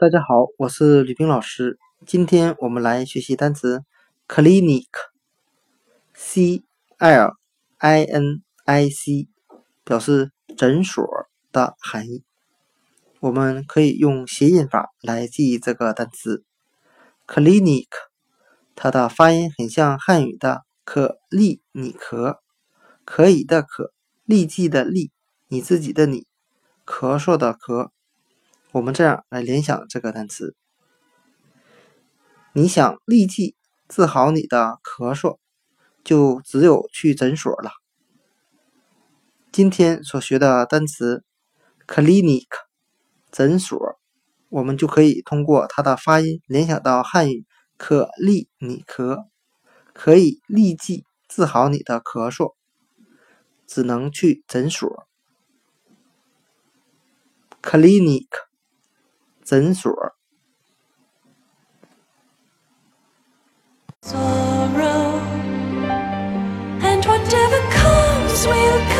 大家好，我是吕冰老师。今天我们来学习单词 clinic，c l i n i c，表示诊所的含义。我们可以用谐音法来记忆这个单词 clinic，它的发音很像汉语的可立你咳，可以的可，立即的立，你自己的你，咳嗽的咳。我们这样来联想这个单词：你想立即治好你的咳嗽，就只有去诊所了。今天所学的单词 “clinic” 诊所，我们就可以通过它的发音联想到汉语“可立你咳”，可以立即治好你的咳嗽，只能去诊所。clinic。诊所。Sorrow and whatever comes will come.